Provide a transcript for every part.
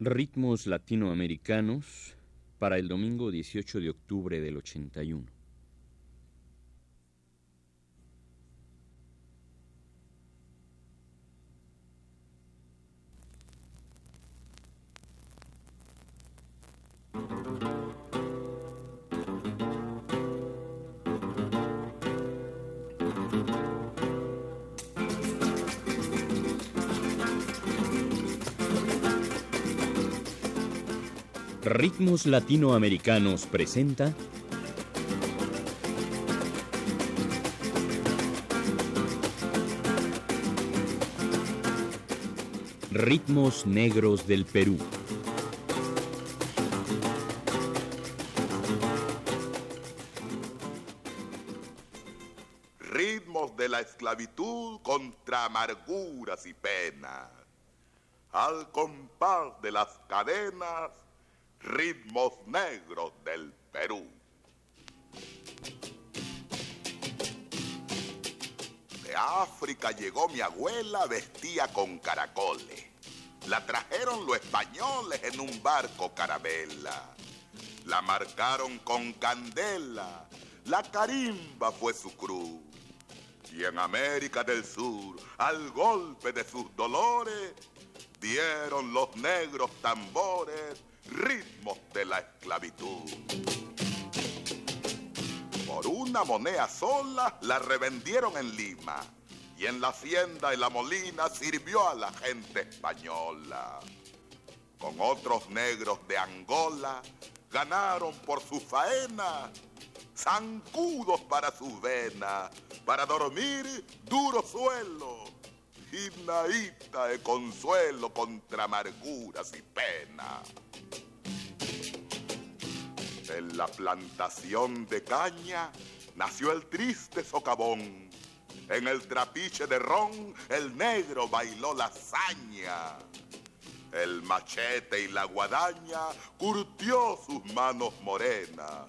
Ritmos latinoamericanos para el domingo 18 de octubre del 81. Ritmos Latinoamericanos presenta Ritmos Negros del Perú. Ritmos de la esclavitud contra amarguras y penas. Al compás de las cadenas ritmos negros del Perú. De África llegó mi abuela vestía con caracoles. La trajeron los españoles en un barco carabela. La marcaron con candela. La carimba fue su cruz. Y en América del Sur, al golpe de sus dolores, dieron los negros tambores ritmos de la esclavitud. Por una moneda sola la revendieron en Lima y en la hacienda y la molina sirvió a la gente española. Con otros negros de Angola ganaron por su faena zancudos para sus venas, para dormir duro suelo, y naíta de consuelo contra amarguras y penas. En la plantación de caña nació el triste socavón. En el trapiche de ron el negro bailó la hazaña. El machete y la guadaña curtió sus manos morenas.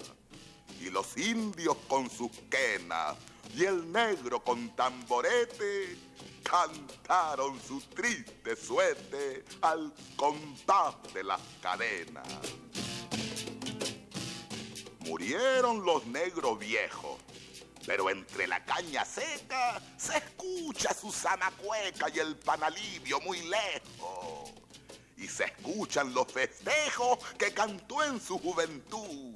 Y los indios con sus quenas y el negro con tamborete cantaron su triste suerte al compás de las cadenas. Murieron los negros viejos, pero entre la caña seca se escucha su zanacueca y el panalivio muy lejos. Y se escuchan los festejos que cantó en su juventud.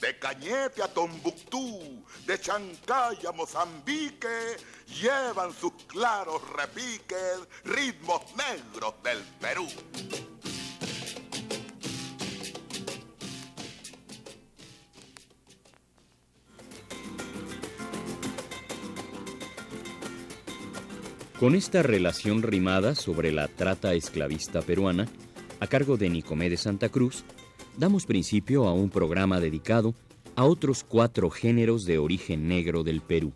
De Cañete a Tombuctú, de Chancay a Mozambique, llevan sus claros repiques ritmos negros del Perú. Con esta relación rimada sobre la trata esclavista peruana, a cargo de Nicomé de Santa Cruz, damos principio a un programa dedicado a otros cuatro géneros de origen negro del Perú.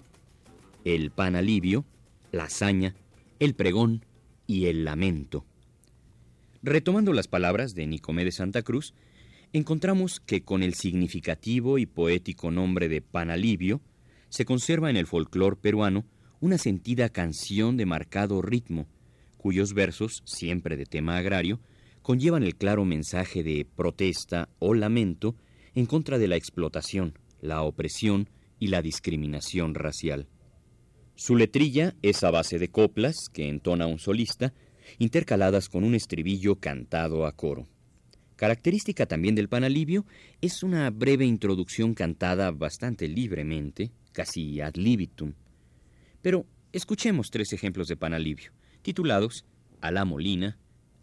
El panalivio, la hazaña, el pregón y el lamento. Retomando las palabras de Nicomé de Santa Cruz, encontramos que con el significativo y poético nombre de panalivio se conserva en el folclore peruano una sentida canción de marcado ritmo, cuyos versos, siempre de tema agrario, conllevan el claro mensaje de protesta o lamento en contra de la explotación, la opresión y la discriminación racial. Su letrilla es a base de coplas que entona un solista, intercaladas con un estribillo cantado a coro. Característica también del panalivio es una breve introducción cantada bastante libremente, casi ad libitum, pero escuchemos tres ejemplos de panalivio, titulados A la Molina,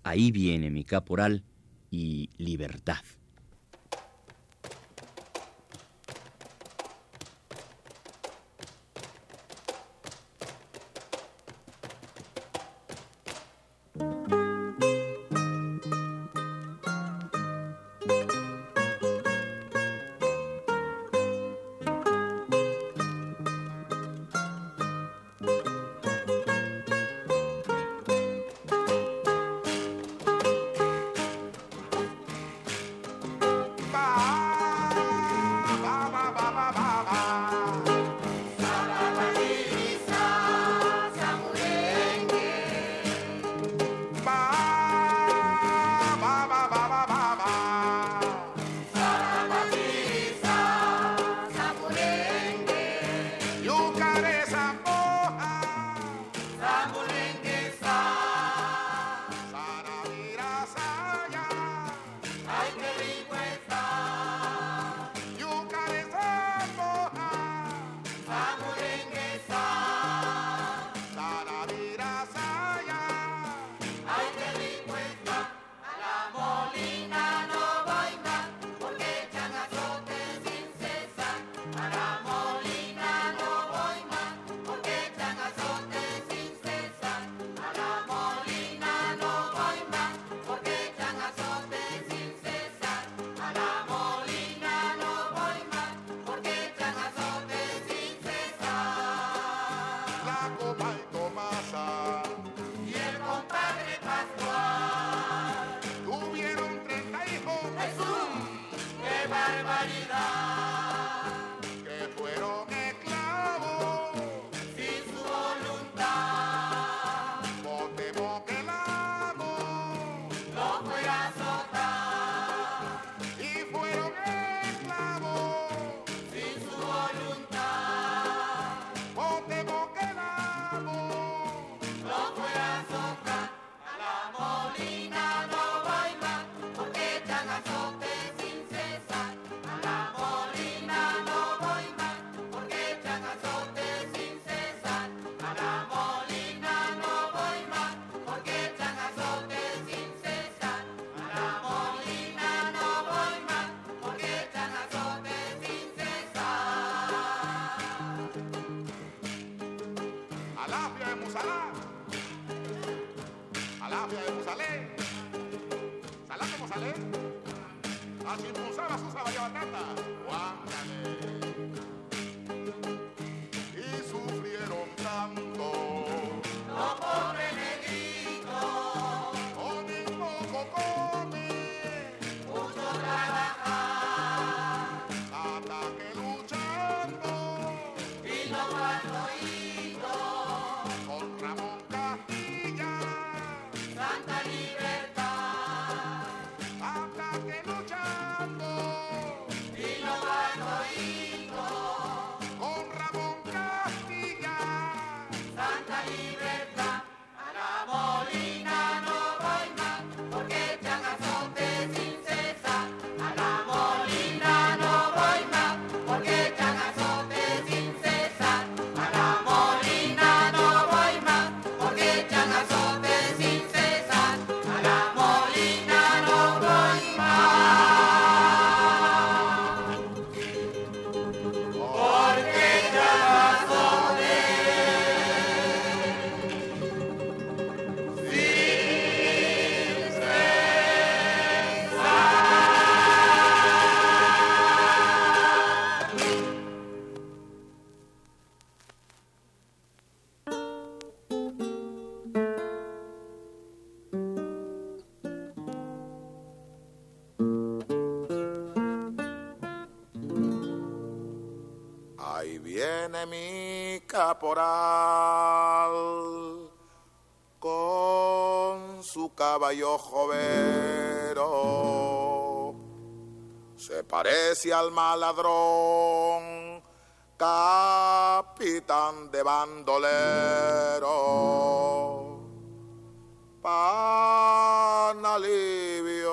Ahí viene mi caporal y Libertad. Con Se parece al maladrón, capitán de bandolero. Pan alivio.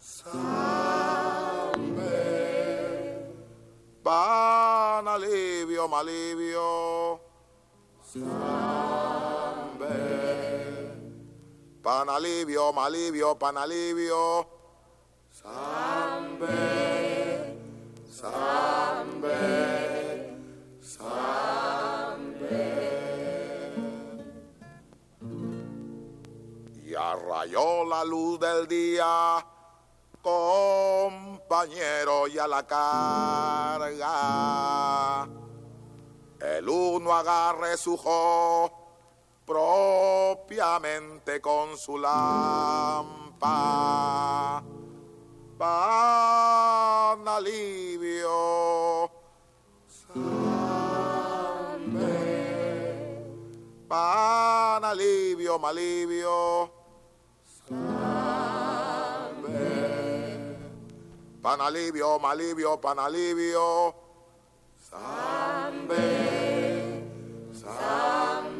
Salve. Pan alivio, malivio. Pan alivio, malivio, pan alivio. Sambe, sambe, sambe. Y arrayó la luz del día, compañero, y a la carga. El uno agarre su jo propiamente con su lámpara. Pan alivio. Salve. Pan alivio, malivio. Salve. Pan alivio, malivio, pan alivio. Salve. Salve.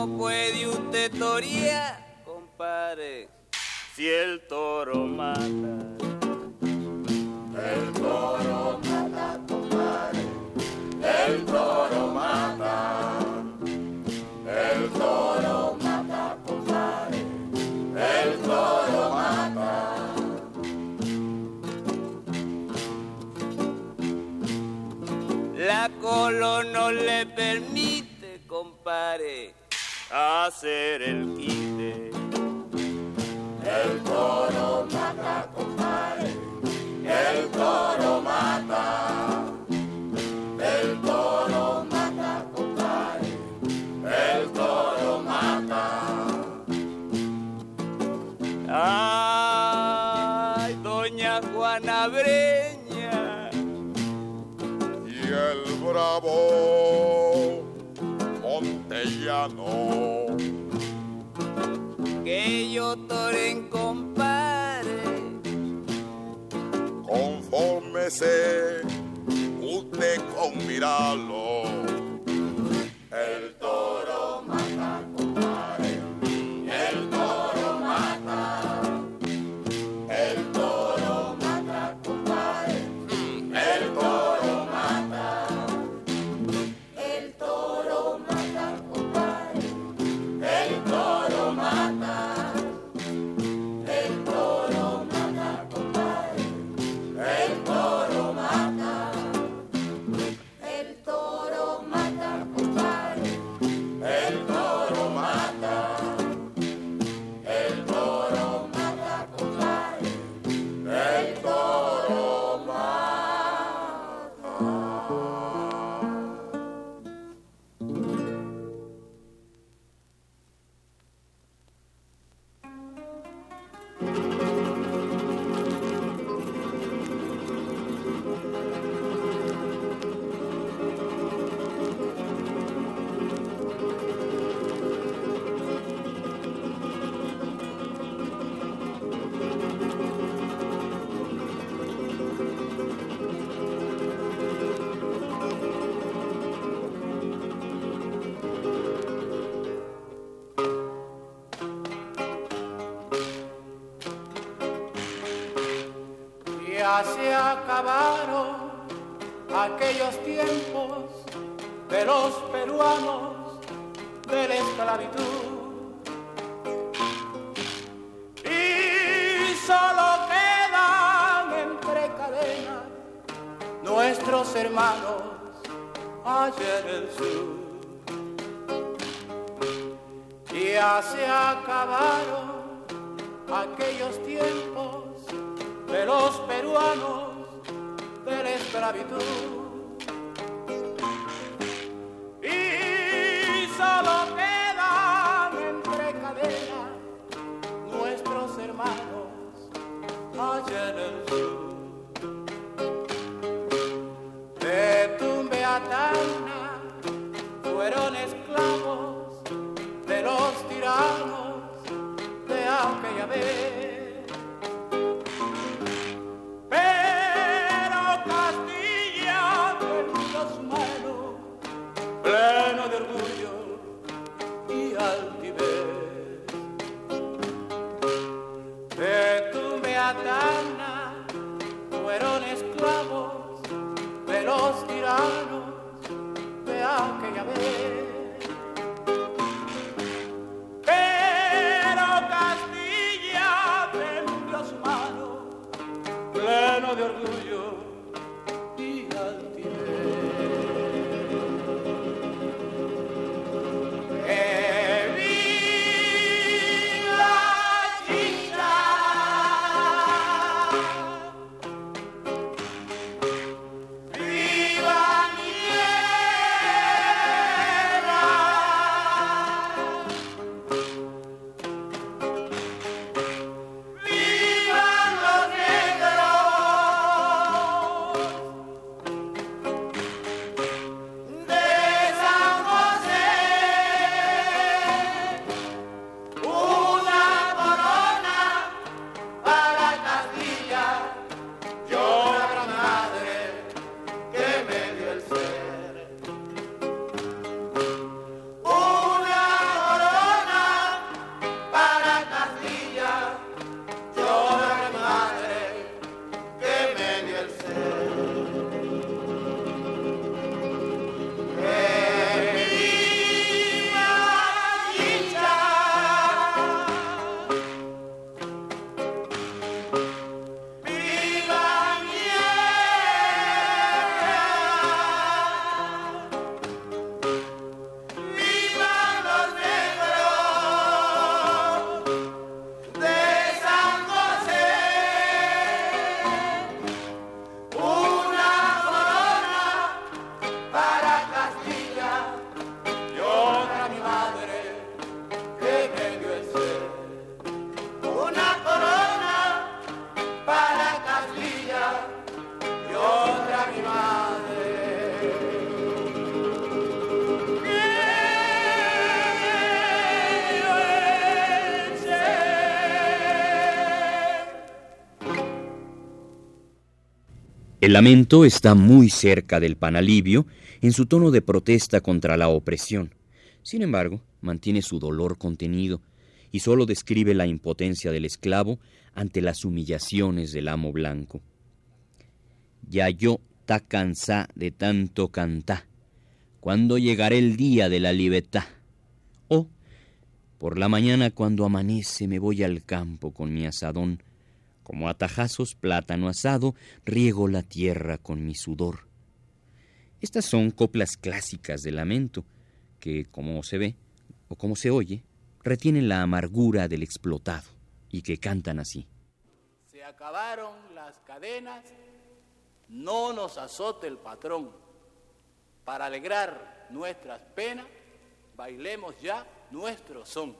¿Cómo puede usted torear, compadre, si el toro mata? Hacer el amanecer, usted con mirarlo acabaron aquellos tiempos de los peruanos de la esclavitud. Y solo quedan entre cadenas nuestros hermanos allá en el sur. Ya se acabaron aquellos tiempos de los peruanos de la esclavitud. El lamento está muy cerca del panalivio en su tono de protesta contra la opresión. Sin embargo, mantiene su dolor contenido y solo describe la impotencia del esclavo ante las humillaciones del amo blanco. Ya yo ta cansá de tanto cantá, cuando llegará el día de la libertad. O, por la mañana cuando amanece me voy al campo con mi asadón, como atajazos plátano asado, riego la tierra con mi sudor. Estas son coplas clásicas de lamento, que, como se ve, o como se oye, retienen la amargura del explotado, y que cantan así. Se acabaron las cadenas, no nos azote el patrón. Para alegrar nuestras penas, bailemos ya nuestro son.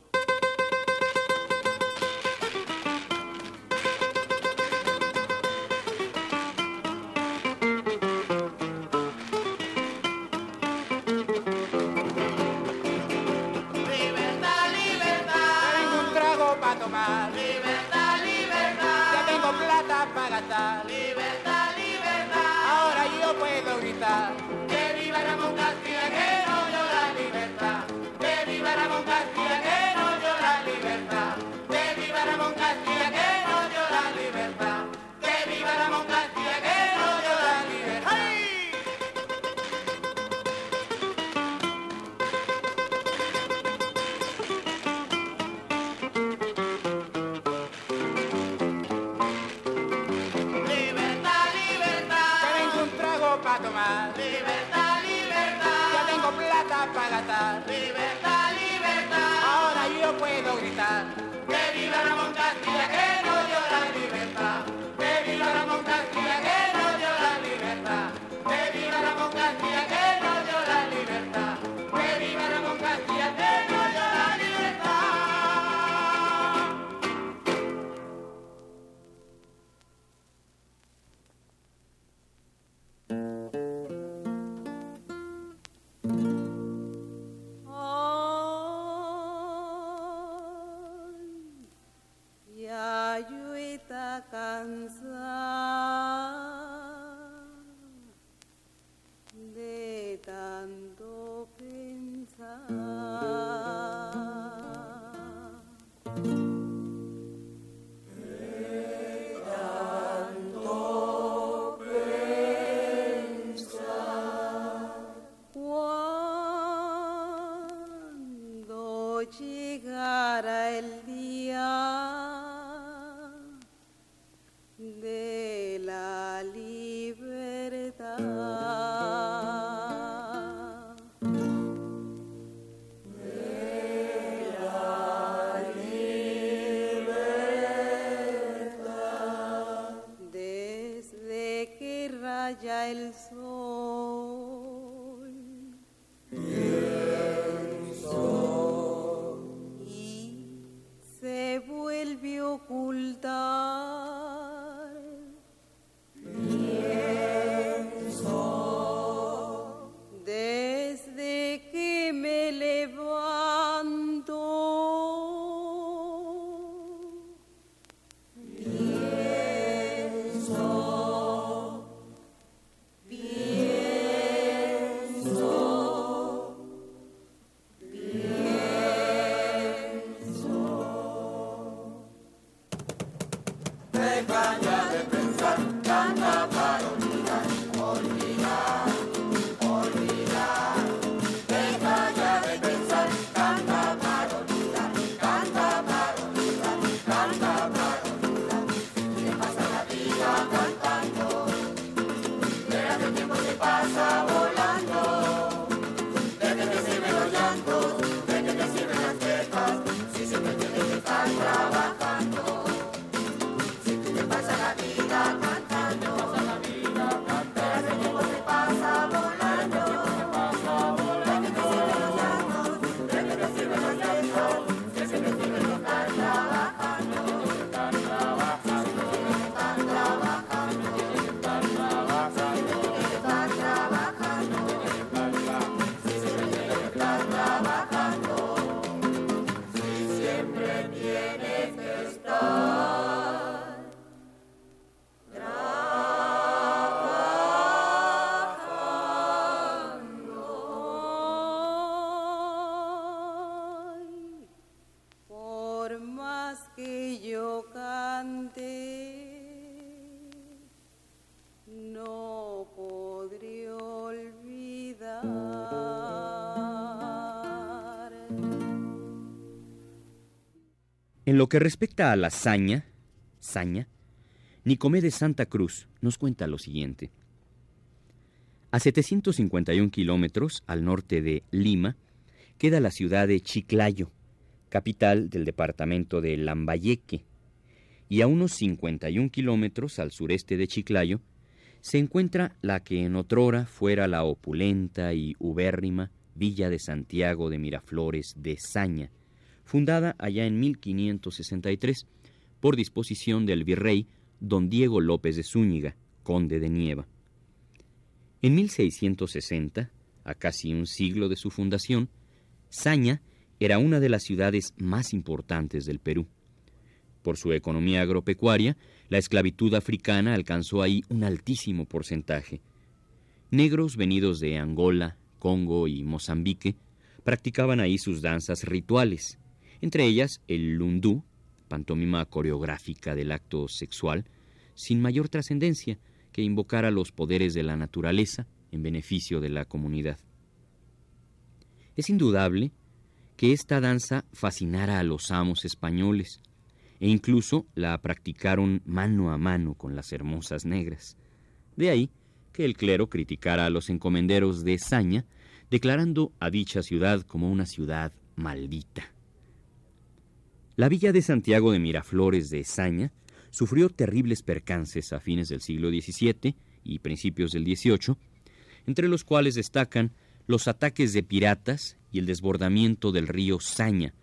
Lo que respecta a la saña, saña, Nicomé de Santa Cruz nos cuenta lo siguiente. A 751 kilómetros al norte de Lima queda la ciudad de Chiclayo, capital del departamento de Lambayeque, y a unos 51 kilómetros al sureste de Chiclayo se encuentra la que en otrora fuera la opulenta y ubérrima Villa de Santiago de Miraflores de Saña, fundada allá en 1563 por disposición del virrey don Diego López de Zúñiga, conde de Nieva. En 1660, a casi un siglo de su fundación, Saña era una de las ciudades más importantes del Perú. Por su economía agropecuaria, la esclavitud africana alcanzó ahí un altísimo porcentaje. Negros venidos de Angola, Congo y Mozambique practicaban ahí sus danzas rituales, entre ellas el lundú, pantomima coreográfica del acto sexual, sin mayor trascendencia que invocara los poderes de la naturaleza en beneficio de la comunidad. Es indudable que esta danza fascinara a los amos españoles, e incluso la practicaron mano a mano con las hermosas negras. De ahí que el clero criticara a los encomenderos de Saña, declarando a dicha ciudad como una ciudad maldita. La villa de Santiago de Miraflores de Saña sufrió terribles percances a fines del siglo XVII y principios del XVIII, entre los cuales destacan los ataques de piratas y el desbordamiento del río Saña,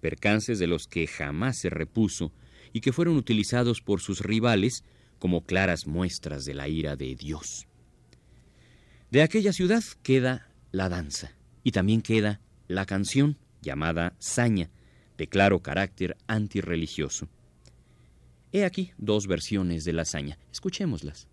percances de los que jamás se repuso y que fueron utilizados por sus rivales como claras muestras de la ira de Dios. De aquella ciudad queda la danza y también queda la canción llamada Saña, de claro carácter antirreligioso. He aquí dos versiones de la Saña. Escuchémoslas.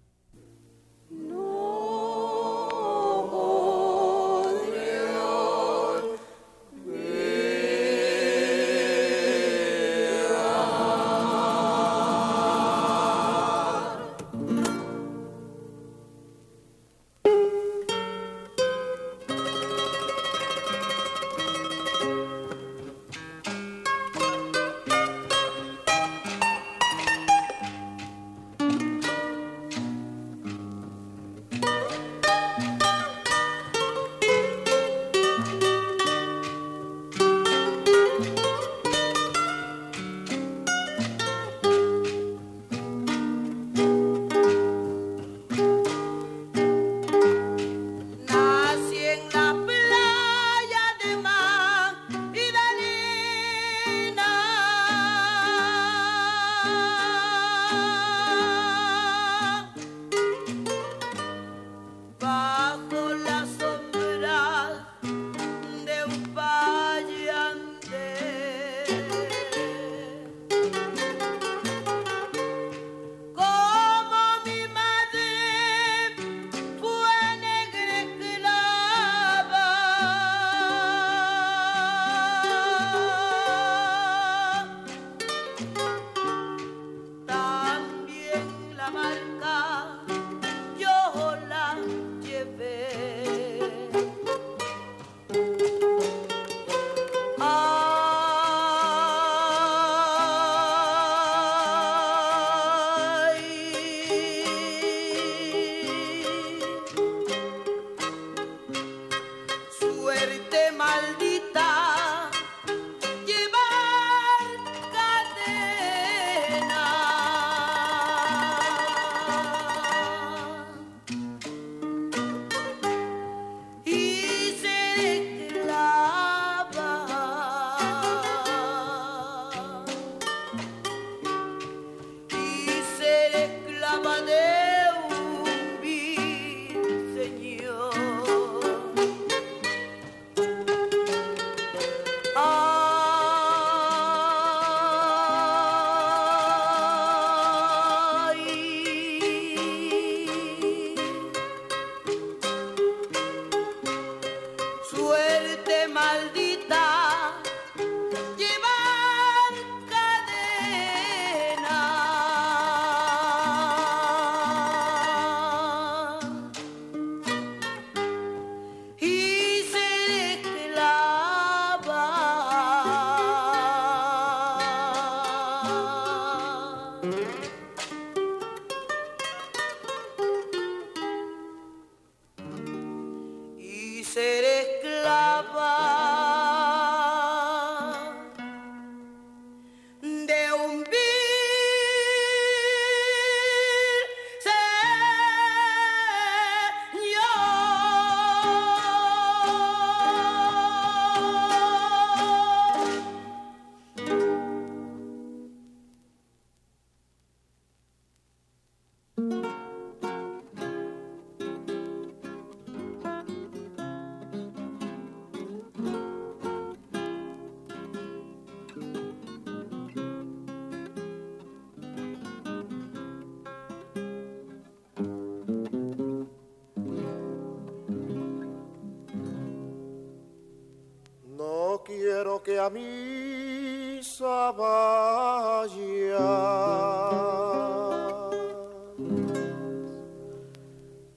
Que a misa vaya,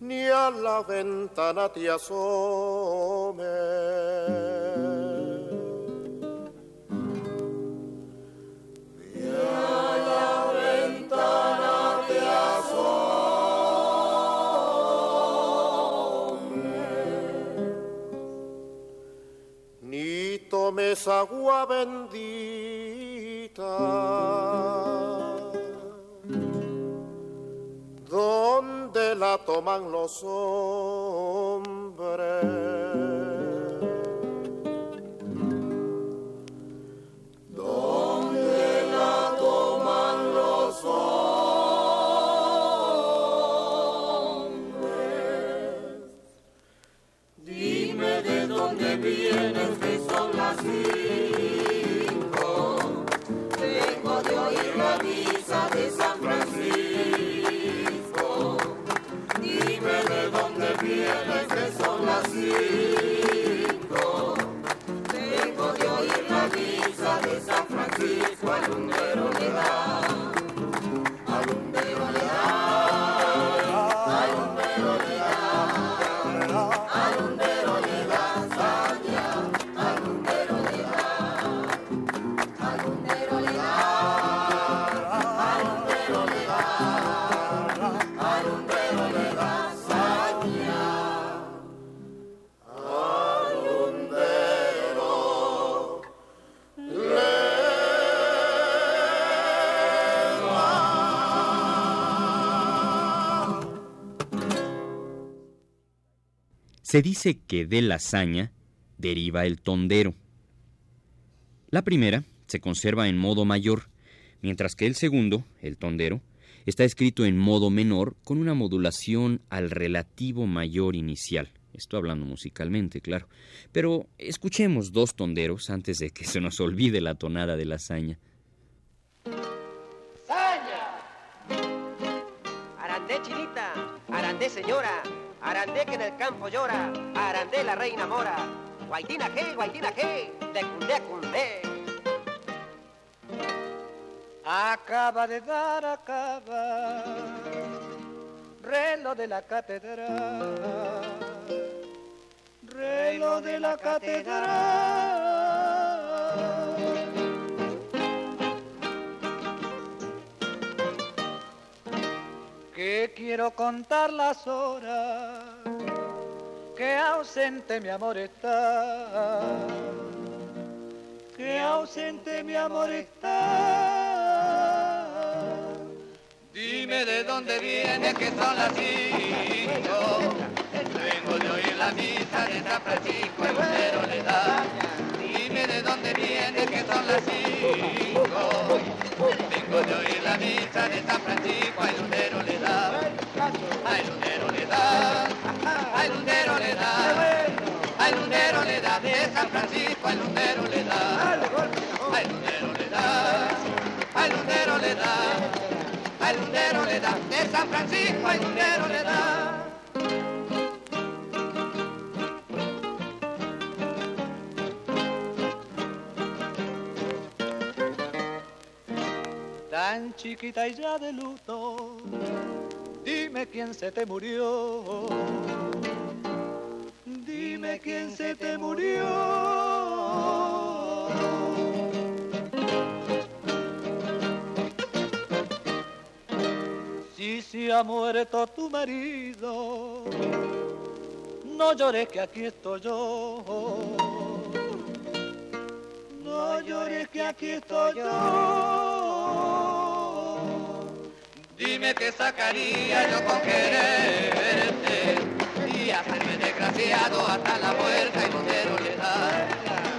ni a la ventana te asomes. Es agua bendita. Donde la toman los hombres. Se dice que de la hazaña deriva el tondero. La primera se conserva en modo mayor, mientras que el segundo, el tondero, está escrito en modo menor con una modulación al relativo mayor inicial. Estoy hablando musicalmente, claro. Pero escuchemos dos tonderos antes de que se nos olvide la tonada de la hazaña. ¡Saña! Arandé chinita, arandé señora, Arandé que en el campo llora, Arandé la reina mora. Guaitina que, guaitina que, de cundé cundé. Acaba de dar, acaba, reloj de la catedral, reloj de la catedral. Quiero contar las horas que ausente mi amor está, que ausente mi amor está. Dime de dónde viene que son las cinco, vengo de oír la misa de San Francisco, el lucero le da. Dime de dónde viene que son las cinco. Vengo de oír la misa de San Francisco, al lunero al lunero le da, al lunero le da, de San Francisco al lunero le da, al le da, al le da, al le da, de San Francisco al le da. tan chiquita y ya de luto, dime quién se te murió, dime quién se te murió. Si se ha muerto tu marido, no llores que aquí estoy yo. No llores que aquí estoy yo. Dime qué sacaría yo con quererte y hacerme desgraciado hasta la puerta y no le da.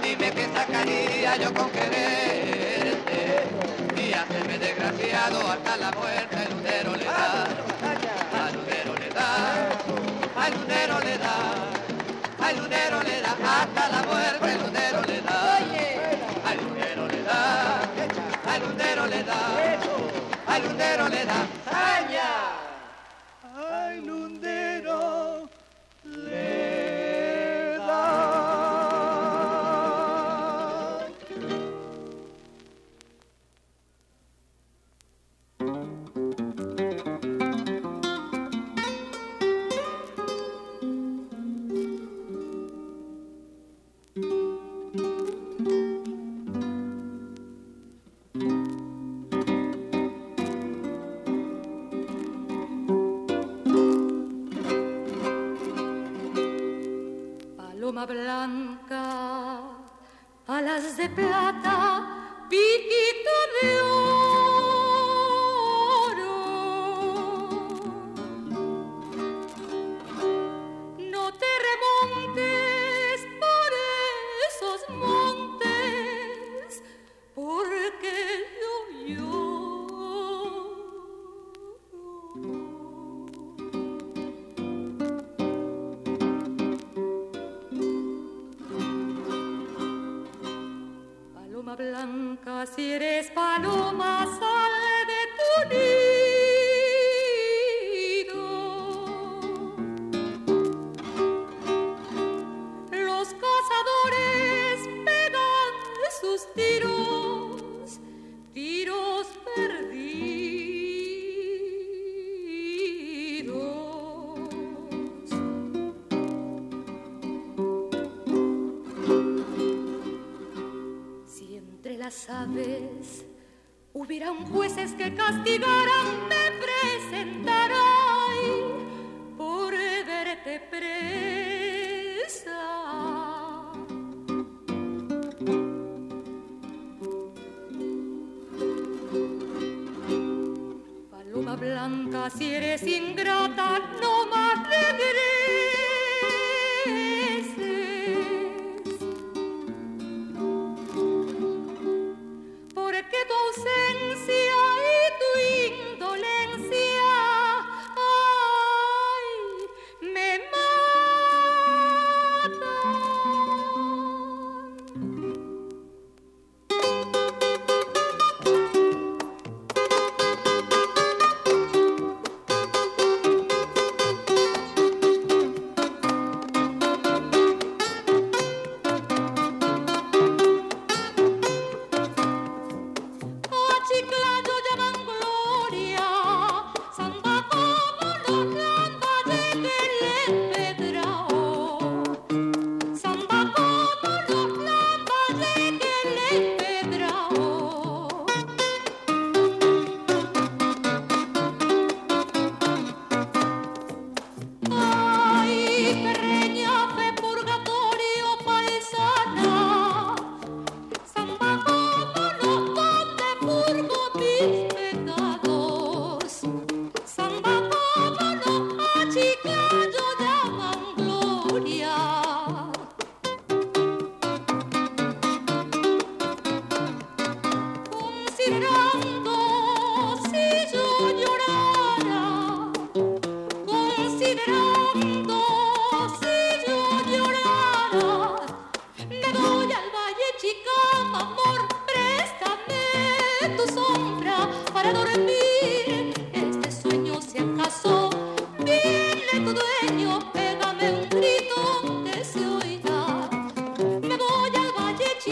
Dime qué sacaría yo con quererte y hacerme desgraciado hasta la puerta y Lucero le da. Lunero le da, al lunero le da, al lunero le da hasta la puerta el lunero le da. Al lunero le da, lunero le da le da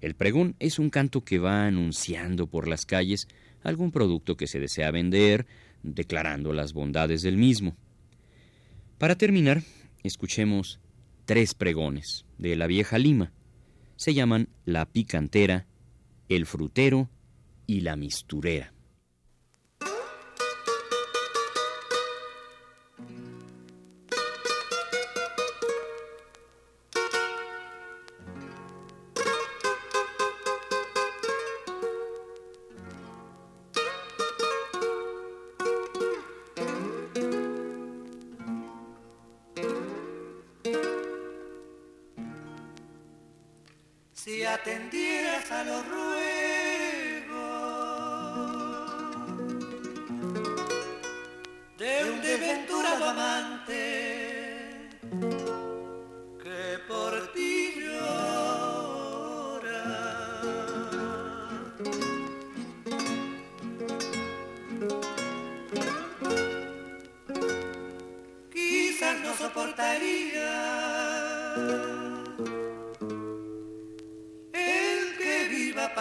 El pregón es un canto que va anunciando por las calles algún producto que se desea vender, declarando las bondades del mismo. Para terminar, escuchemos tres pregones de la vieja Lima. Se llaman La Picantera, El Frutero y La Misturera.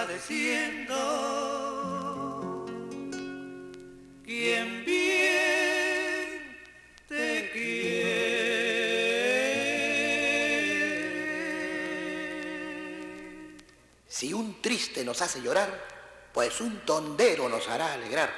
Padeciendo. Quien bien te quiere. Si un triste nos hace llorar, pues un tondero nos hará alegrar.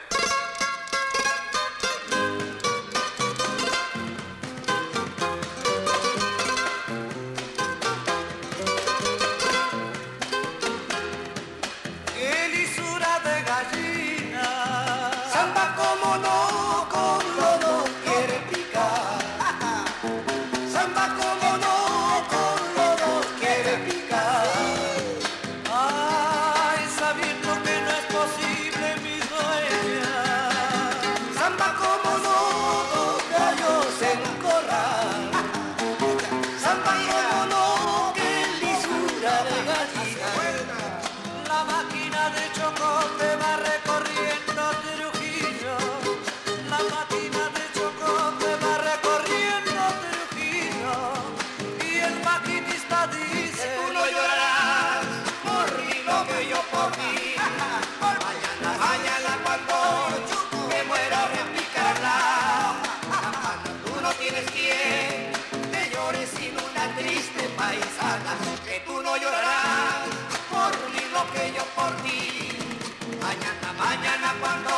Mañana, cuando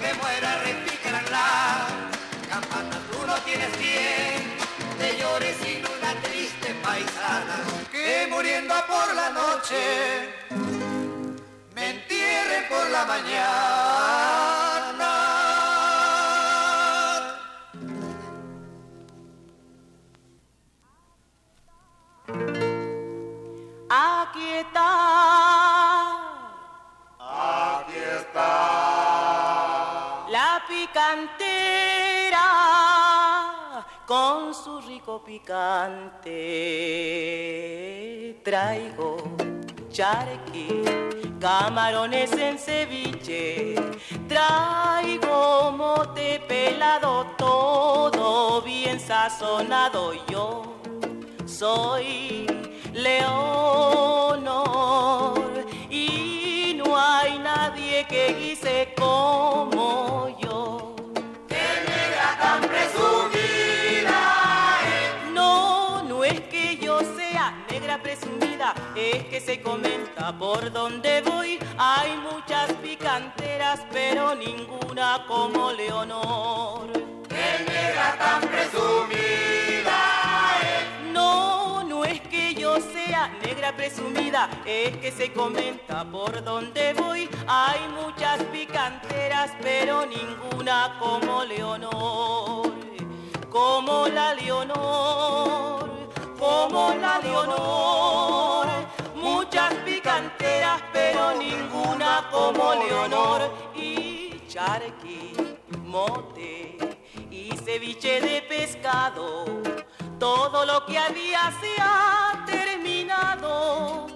me muera replicarla. Campana, tú no tienes quien te llore sin una triste paisana. que muriendo por la noche me entierren por la mañana. Aquí está. Picante. Traigo charqui, camarones en ceviche. Traigo mote pelado, todo bien sazonado. Yo soy Leonor y no hay nadie que guise como es que se comenta por donde voy. Hay muchas picanteras, pero ninguna como Leonor. negra tan presumida No, no es que yo sea negra presumida, es que se comenta por donde voy. Hay muchas picanteras, pero ninguna como Leonor. Como la Leonor, como la Leonor. Muchas picanteras, pero ninguna como Leonor. Y charqui, mote y ceviche de pescado. Todo lo que había se ha terminado.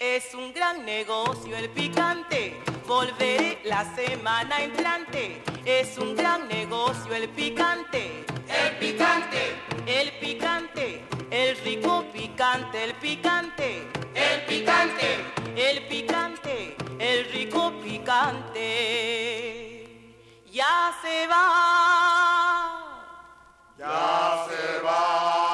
Es un gran negocio el picante. Volveré la semana entrante. Es un gran negocio el picante. El picante. El picante. El rico picante. El picante. El picante. El picante. El rico picante. Ya se va. Ya se va.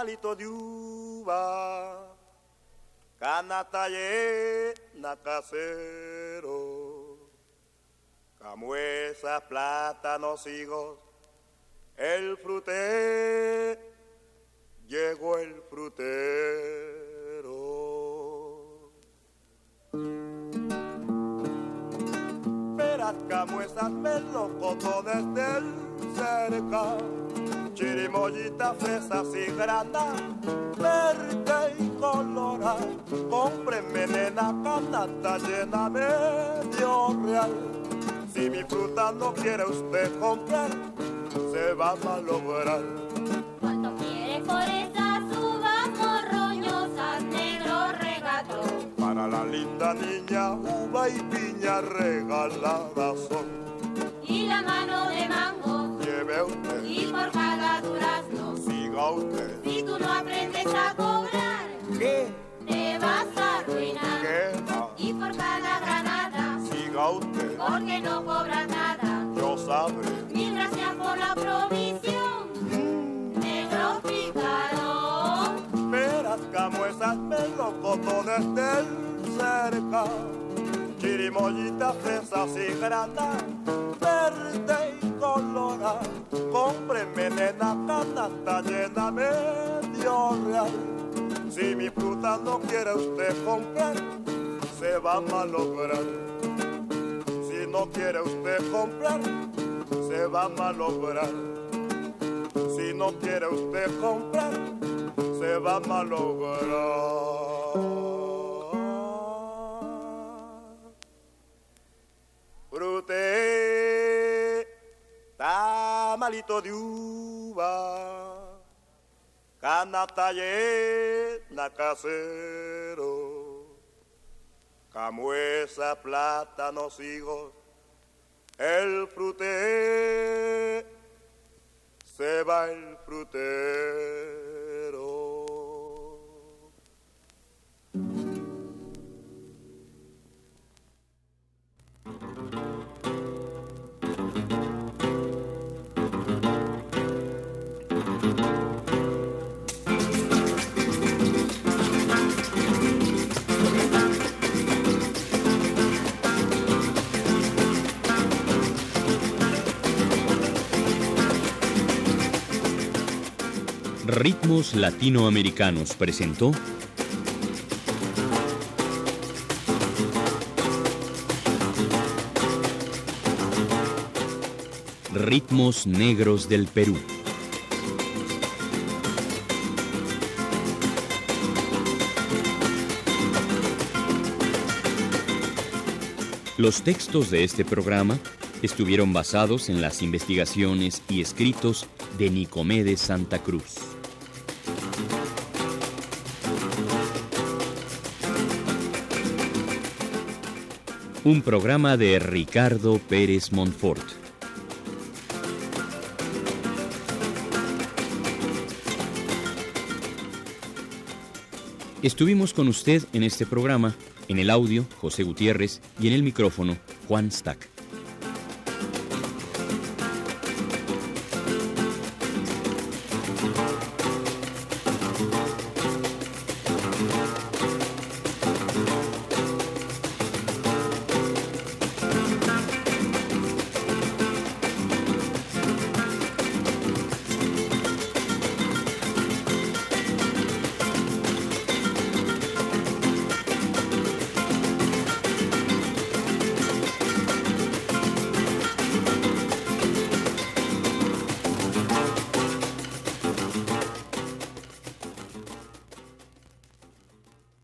Tamalito de uva, canasta llena casero, camuesas, plátanos, higos, el fruté, llegó el frutero. Peras, camuesas, melocotón desde el cerca, chirimoyitas, fresas y grana, verde y colorada, cómpreme nena canasta llena medio real. Si mi fruta no quiere usted comprar, se va a malograr. ¿Cuánto quieres por esas uvas morroñosas? una linda niña, uva y piña regaladas son. Y la mano de mango, usted, y por cada durazno, siga usted. si tú no aprendes a cobrar, ¿Qué? te vas a arruinar. ¿Qué? Ah, Y por cada granada, siga usted, porque no cobras nada. yo sabré. Mil gracias por la provisión, negro pícaro. Peras, camuesas, melocotones del cerca, chirimoyitas, fresas y granas, colorada. Cómpreme nena canasta llena medio real. Si mi fruta no quiere usted comprar, se va a malograr. Si no quiere usted comprar, se va a malograr. Si no quiere usted comprar, se va a malograr. Tamalito de uva, canasta llena casero, camuesa, plátanos, higos, el frute se va el frutero. Ritmos Latinoamericanos presentó Ritmos Negros del Perú. Los textos de este programa estuvieron basados en las investigaciones y escritos de Nicomedes Santa Cruz. Un programa de Ricardo Pérez Montfort. Estuvimos con usted en este programa, en el audio José Gutiérrez y en el micrófono Juan Stack.